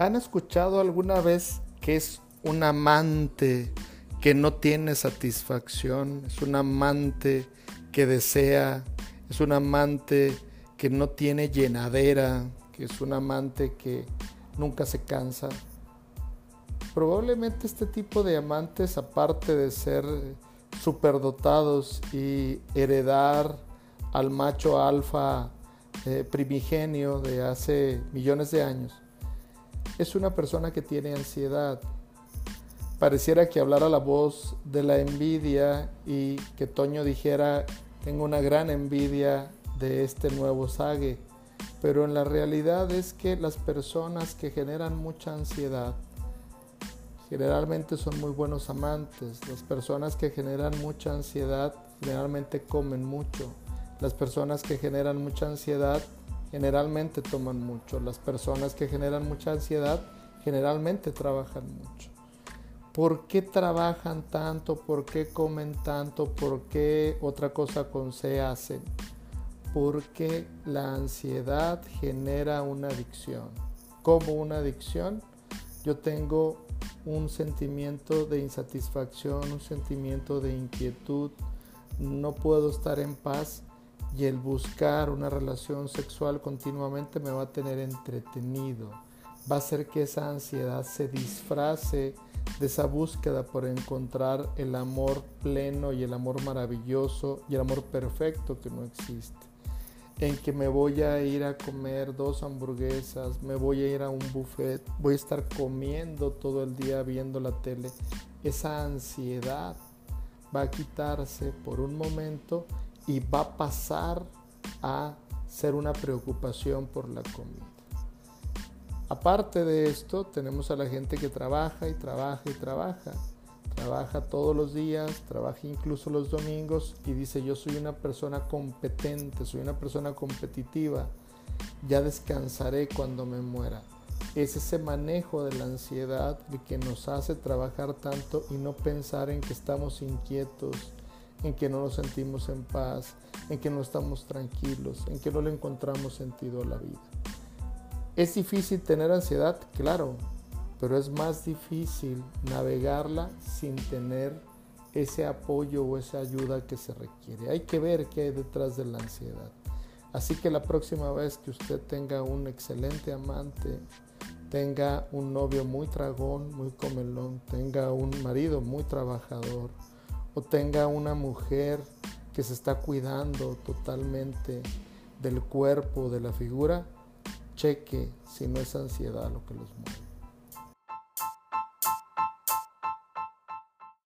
¿Han escuchado alguna vez que es un amante que no tiene satisfacción? Es un amante que desea, es un amante que no tiene llenadera, que es un amante que nunca se cansa. Probablemente este tipo de amantes, aparte de ser superdotados y heredar al macho alfa eh, primigenio de hace millones de años, es una persona que tiene ansiedad. Pareciera que hablara la voz de la envidia y que Toño dijera, tengo una gran envidia de este nuevo sague. Pero en la realidad es que las personas que generan mucha ansiedad generalmente son muy buenos amantes. Las personas que generan mucha ansiedad generalmente comen mucho. Las personas que generan mucha ansiedad generalmente toman mucho. Las personas que generan mucha ansiedad generalmente trabajan mucho. ¿Por qué trabajan tanto? ¿Por qué comen tanto? ¿Por qué otra cosa con C hacen? Porque la ansiedad genera una adicción. ¿Cómo una adicción? Yo tengo un sentimiento de insatisfacción, un sentimiento de inquietud, no puedo estar en paz y el buscar una relación sexual continuamente me va a tener entretenido. Va a hacer que esa ansiedad se disfrace de esa búsqueda por encontrar el amor pleno y el amor maravilloso y el amor perfecto que no existe en que me voy a ir a comer dos hamburguesas, me voy a ir a un buffet, voy a estar comiendo todo el día viendo la tele, esa ansiedad va a quitarse por un momento y va a pasar a ser una preocupación por la comida. Aparte de esto, tenemos a la gente que trabaja y trabaja y trabaja trabaja todos los días, trabaja incluso los domingos y dice yo soy una persona competente, soy una persona competitiva, ya descansaré cuando me muera. Es ese manejo de la ansiedad que nos hace trabajar tanto y no pensar en que estamos inquietos, en que no nos sentimos en paz, en que no estamos tranquilos, en que no le encontramos sentido a la vida. ¿Es difícil tener ansiedad? Claro, pero es más difícil navegarla sin tener ese apoyo o esa ayuda que se requiere. Hay que ver qué hay detrás de la ansiedad. Así que la próxima vez que usted tenga un excelente amante, tenga un novio muy tragón, muy comelón, tenga un marido muy trabajador o tenga una mujer que se está cuidando totalmente del cuerpo, de la figura, cheque si no es ansiedad lo que los mueve.